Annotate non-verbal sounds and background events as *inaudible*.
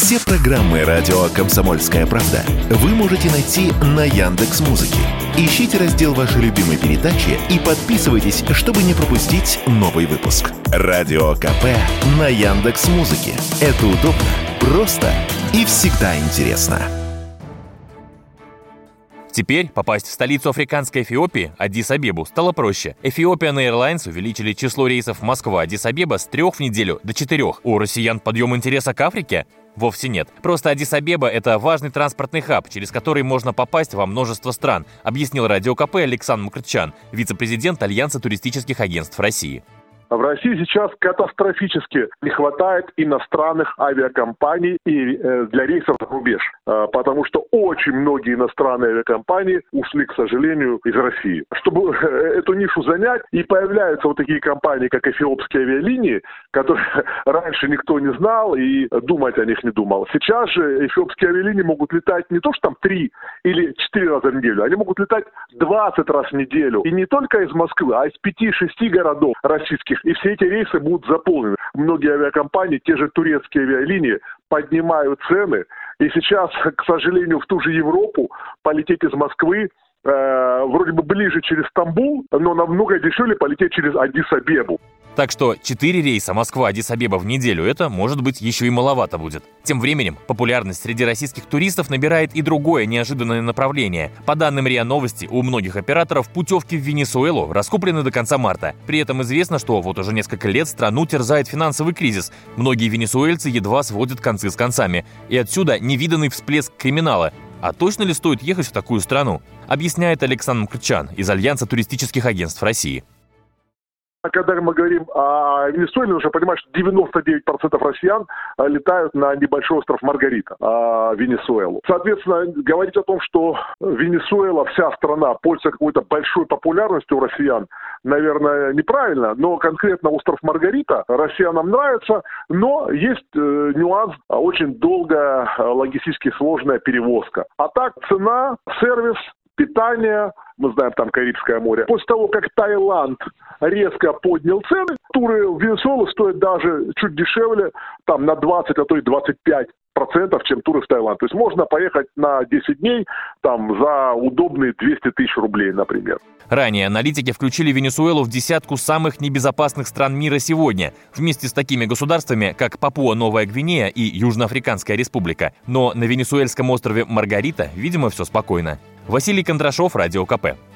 Все программы радио Комсомольская правда вы можете найти на Яндекс Музыке. Ищите раздел вашей любимой передачи и подписывайтесь, чтобы не пропустить новый выпуск. Радио КП на Яндекс Музыке. Это удобно, просто и всегда интересно. Теперь попасть в столицу африканской Эфиопии, Аддис-Абебу, стало проще. Ethiopian Airlines увеличили число рейсов Москва-Аддис-Абеба с трех в неделю до четырех. У россиян подъем интереса к Африке? Вовсе нет. Просто Аддис-Абеба – это важный транспортный хаб, через который можно попасть во множество стран, объяснил Радио КП Александр Мкртчан, вице-президент Альянса туристических агентств России. В России сейчас катастрофически не хватает иностранных авиакомпаний и э, для рейсов за рубеж, э, потому что очень многие иностранные авиакомпании ушли, к сожалению, из России. Чтобы э, эту нишу занять, и появляются вот такие компании, как эфиопские авиалинии, которые *laughs* раньше никто не знал и думать о них не думал. Сейчас же эфиопские авиалинии могут летать не то, что там три или четыре раза в неделю, они могут летать 20 раз в неделю. И не только из Москвы, а из пяти-шести городов российских них, и все эти рейсы будут заполнены. Многие авиакомпании, те же турецкие авиалинии, поднимают цены. И сейчас, к сожалению, в ту же Европу полететь из Москвы э, вроде бы ближе через Стамбул, но намного дешевле полететь через Адис-Абебу. Так что 4 рейса Москва-Адис-Абеба в неделю – это, может быть, еще и маловато будет. Тем временем, популярность среди российских туристов набирает и другое неожиданное направление. По данным РИА Новости, у многих операторов путевки в Венесуэлу раскуплены до конца марта. При этом известно, что вот уже несколько лет страну терзает финансовый кризис. Многие венесуэльцы едва сводят концы с концами. И отсюда невиданный всплеск криминала. А точно ли стоит ехать в такую страну? Объясняет Александр Мкрчан из Альянса туристических агентств России. А когда мы говорим о Венесуэле, нужно понимать, что 99% россиян а, летают на небольшой остров Маргарита, а, Венесуэлу. Соответственно, говорить о том, что Венесуэла, вся страна, пользуется какой-то большой популярностью у россиян, наверное, неправильно, но конкретно остров Маргарита россиянам нравится, но есть э, нюанс, очень долгая, логистически сложная перевозка. А так цена, сервис, питание, мы знаем там Карибское море. После того, как Таиланд резко поднял цены, туры в Венесуэлу стоят даже чуть дешевле, там на 20, а то и 25 процентов, чем туры в Таиланд. То есть можно поехать на 10 дней там за удобные 200 тысяч рублей, например. Ранее аналитики включили Венесуэлу в десятку самых небезопасных стран мира сегодня, вместе с такими государствами, как Папуа-Новая Гвинея и Южноафриканская Республика. Но на венесуэльском острове Маргарита, видимо, все спокойно. Василий Кондрашов, Радио КП.